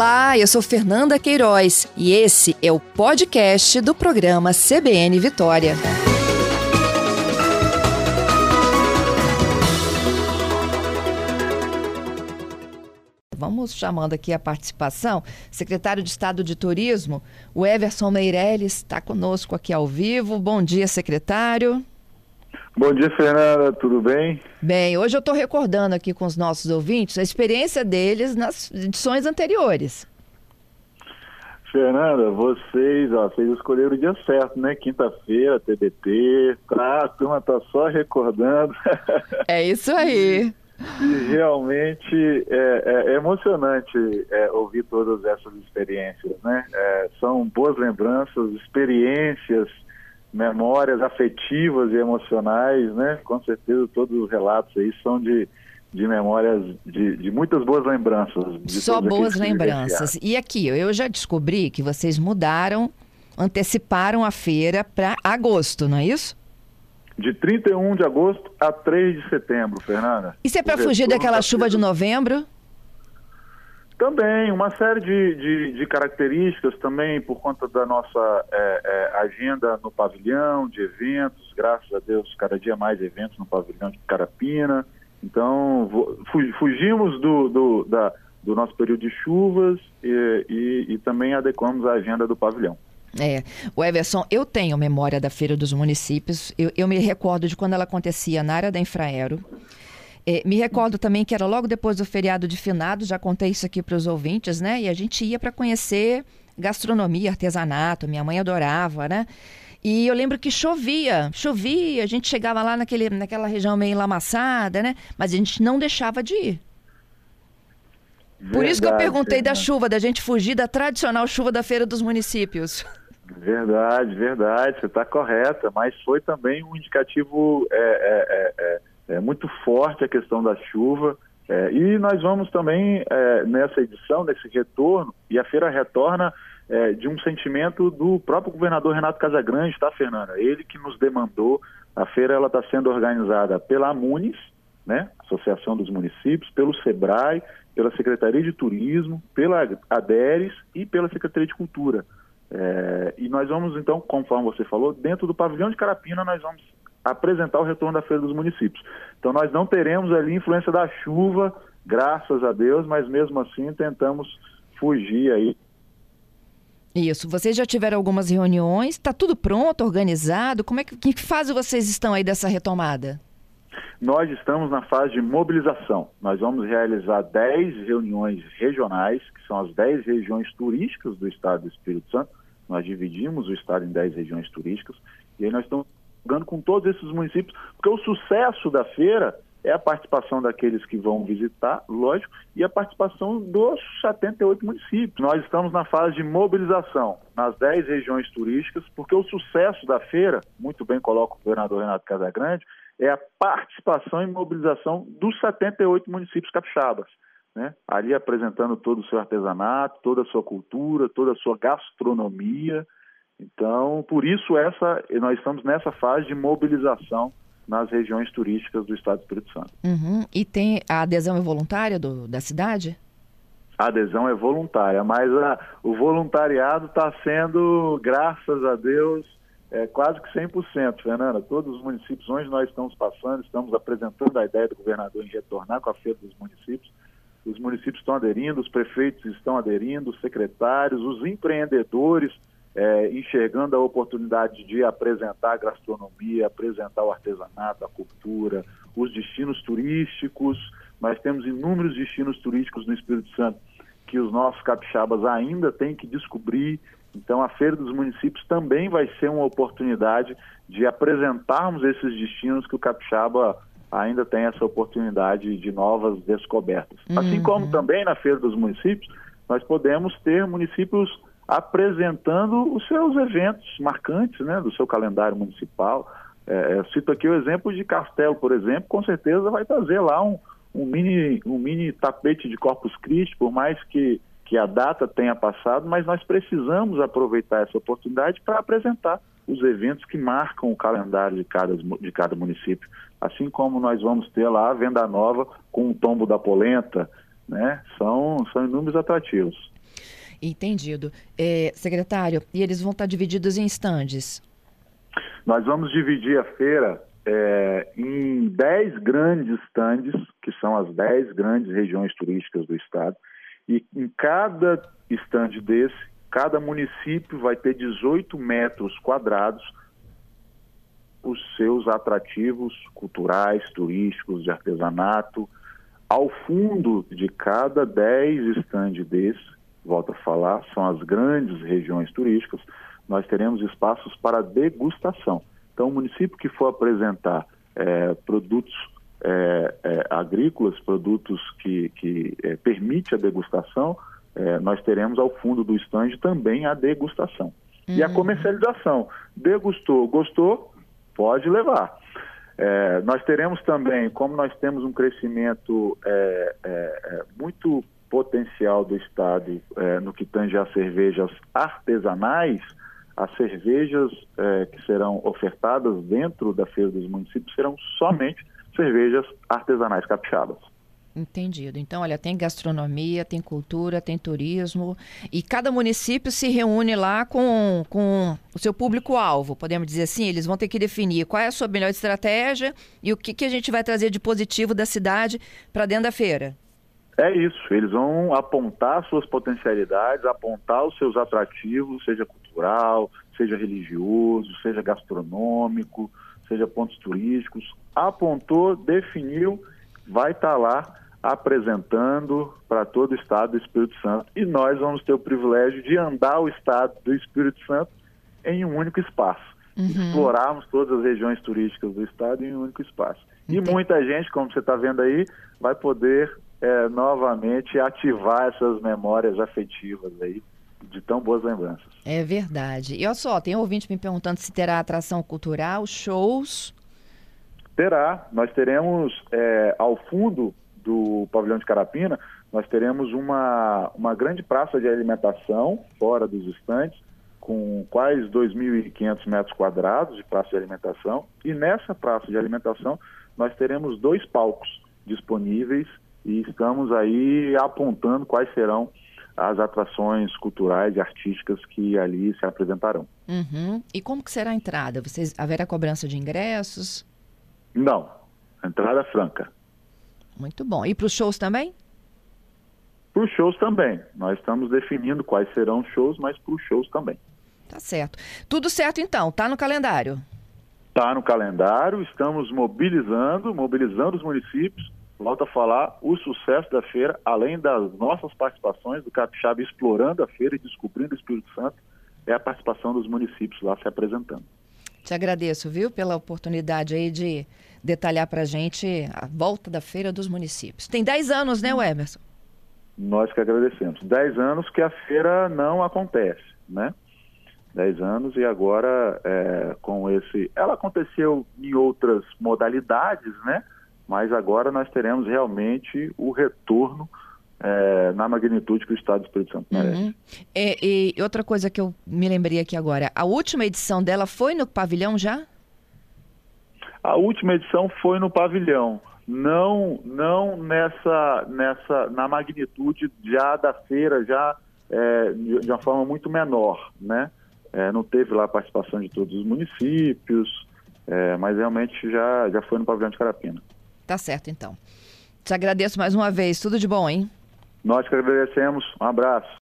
Olá, eu sou Fernanda Queiroz e esse é o podcast do programa CBN Vitória. Vamos chamando aqui a participação. Secretário de Estado de Turismo, o Everson Meirelles, está conosco aqui ao vivo. Bom dia, secretário. Bom dia, Fernanda, tudo bem? Bem, hoje eu estou recordando aqui com os nossos ouvintes a experiência deles nas edições anteriores. Fernanda, vocês, ó, vocês escolheram o dia certo, né? Quinta-feira, TBT, tá, a turma tá só recordando. É isso aí. E realmente é, é, é emocionante é, ouvir todas essas experiências, né? É, são boas lembranças, experiências memórias afetivas e emocionais, né? Com certeza todos os relatos aí são de, de memórias, de, de muitas boas lembranças. Só boas lembranças. E aqui, eu já descobri que vocês mudaram, anteciparam a feira para agosto, não é isso? De 31 de agosto a 3 de setembro, Fernanda. Isso é para fugir daquela chuva de novembro? Também, uma série de, de, de, características também por conta da nossa é, é, agenda no pavilhão, de eventos, graças a Deus, cada dia mais eventos no pavilhão de Carapina. Então, fugimos do, do, da, do nosso período de chuvas e, e, e também adequamos a agenda do pavilhão. É, o Everson, eu tenho memória da Feira dos Municípios, eu, eu me recordo de quando ela acontecia na área da Infraero. É, me recordo também que era logo depois do feriado de finados, já contei isso aqui para os ouvintes, né? E a gente ia para conhecer gastronomia, artesanato, minha mãe adorava, né? E eu lembro que chovia, chovia, a gente chegava lá naquele, naquela região meio lamaçada, né? Mas a gente não deixava de ir. Verdade, Por isso que eu perguntei da chuva, da gente fugir da tradicional chuva da Feira dos Municípios. Verdade, verdade, você está correta, mas foi também um indicativo é, é, é, é muito forte a questão da chuva. É, e nós vamos também, é, nessa edição, nesse retorno, e a feira retorna é, de um sentimento do próprio governador Renato Casagrande, tá, Fernanda? Ele que nos demandou. A feira ela está sendo organizada pela AMUNES, né, Associação dos Municípios, pelo SEBRAE, pela Secretaria de Turismo, pela ADERES e pela Secretaria de Cultura. É, e nós vamos, então, conforme você falou, dentro do pavilhão de Carapina, nós vamos apresentar o retorno da Feira dos Municípios. Então nós não teremos ali influência da chuva, graças a Deus, mas mesmo assim tentamos fugir aí. Isso, vocês já tiveram algumas reuniões, está tudo pronto, organizado? Como é que, que fase vocês estão aí dessa retomada? Nós estamos na fase de mobilização. Nós vamos realizar 10 reuniões regionais, que são as 10 regiões turísticas do estado do Espírito Santo. Nós dividimos o estado em 10 regiões turísticas e aí nós estamos jogando com todos esses municípios, porque o sucesso da feira é a participação daqueles que vão visitar, lógico, e a participação dos 78 municípios. Nós estamos na fase de mobilização nas 10 regiões turísticas, porque o sucesso da feira, muito bem coloca o governador Renato Casagrande, é a participação e mobilização dos 78 municípios capixabas. Né? Ali apresentando todo o seu artesanato, toda a sua cultura, toda a sua gastronomia, então, por isso essa nós estamos nessa fase de mobilização nas regiões turísticas do Estado do Espírito Santo. Uhum. E tem a adesão é voluntária do, da cidade? A adesão é voluntária, mas a, o voluntariado está sendo, graças a Deus, é, quase que 100%, Fernanda. Todos os municípios onde nós estamos passando, estamos apresentando a ideia do governador em retornar com a feira dos municípios. Os municípios estão aderindo, os prefeitos estão aderindo, os secretários, os empreendedores é, enxergando a oportunidade de apresentar a gastronomia, apresentar o artesanato, a cultura, os destinos turísticos. Nós temos inúmeros destinos turísticos no Espírito Santo que os nossos capixabas ainda têm que descobrir. Então, a Feira dos Municípios também vai ser uma oportunidade de apresentarmos esses destinos que o capixaba ainda tem essa oportunidade de novas descobertas. Uhum. Assim como também na Feira dos Municípios, nós podemos ter municípios apresentando os seus eventos marcantes né, do seu calendário municipal. É, eu cito aqui o exemplo de Castelo, por exemplo, com certeza vai trazer lá um, um, mini, um mini tapete de Corpus Christi, por mais que, que a data tenha passado, mas nós precisamos aproveitar essa oportunidade para apresentar os eventos que marcam o calendário de cada, de cada município. Assim como nós vamos ter lá a Venda Nova com o tombo da polenta, né? São, são inúmeros atrativos. Entendido. É, secretário, e eles vão estar divididos em estandes? Nós vamos dividir a feira é, em 10 grandes estandes, que são as 10 grandes regiões turísticas do estado, e em cada estande desse, cada município vai ter 18 metros quadrados os seus atrativos culturais, turísticos, de artesanato. Ao fundo de cada 10 estandes desse, volto a falar, são as grandes regiões turísticas, nós teremos espaços para degustação. Então, o município que for apresentar é, produtos é, é, agrícolas, produtos que, que é, permite a degustação, é, nós teremos ao fundo do estande também a degustação. Uhum. E a uhum. comercialização. Degustou, gostou, pode levar. É, nós teremos também, como nós temos um crescimento muito potencial do Estado é, no que tange a cervejas artesanais, as cervejas é, que serão ofertadas dentro da Feira dos Municípios serão somente cervejas artesanais capixabas. Entendido. Então, olha, tem gastronomia, tem cultura, tem turismo e cada município se reúne lá com, com o seu público-alvo, podemos dizer assim. Eles vão ter que definir qual é a sua melhor estratégia e o que, que a gente vai trazer de positivo da cidade para dentro da feira. É isso, eles vão apontar suas potencialidades, apontar os seus atrativos, seja cultural, seja religioso, seja gastronômico, seja pontos turísticos. Apontou, definiu, vai estar tá lá apresentando para todo o estado do Espírito Santo. E nós vamos ter o privilégio de andar o estado do Espírito Santo em um único espaço. Uhum. Explorarmos todas as regiões turísticas do estado em um único espaço. Entendi. E muita gente, como você está vendo aí, vai poder é, novamente ativar essas memórias afetivas aí de tão boas lembranças. É verdade. E olha só, tem ouvinte me perguntando se terá atração cultural, shows. Terá. Nós teremos é, ao fundo do pavilhão de Carapina, nós teremos uma, uma grande praça de alimentação fora dos estantes, com quase 2.500 metros quadrados de praça de alimentação. E nessa praça de alimentação, nós teremos dois palcos disponíveis e estamos aí apontando quais serão as atrações culturais e artísticas que ali se apresentarão. Uhum. E como que será a entrada? Vocês haverá cobrança de ingressos? Não, entrada franca. Muito bom. E para os shows também? Para os shows também. Nós estamos definindo quais serão os shows, mas para os shows também. Tá certo. Tudo certo então, tá no calendário? Tá no calendário, estamos mobilizando, mobilizando os municípios volto a falar, o sucesso da feira, além das nossas participações, do Capixaba explorando a feira e descobrindo o Espírito Santo, é a participação dos municípios lá se apresentando. Te agradeço, viu, pela oportunidade aí de detalhar para a gente a volta da Feira dos Municípios. Tem 10 anos, né, Emerson? Nós que agradecemos. 10 anos que a feira não acontece, né? 10 anos e agora é, com esse... Ela aconteceu em outras modalidades, né? Mas agora nós teremos realmente o retorno é, na magnitude que o Estado do Espírito Santo merece. Uhum. E, e, outra coisa que eu me lembrei aqui agora, a última edição dela foi no pavilhão já? A última edição foi no pavilhão, não não nessa nessa na magnitude já da feira já é, de uma forma muito menor, né? É, não teve lá a participação de todos os municípios, é, mas realmente já já foi no pavilhão de Carapina. Tá certo, então. Te agradeço mais uma vez. Tudo de bom, hein? Nós que agradecemos. Um abraço.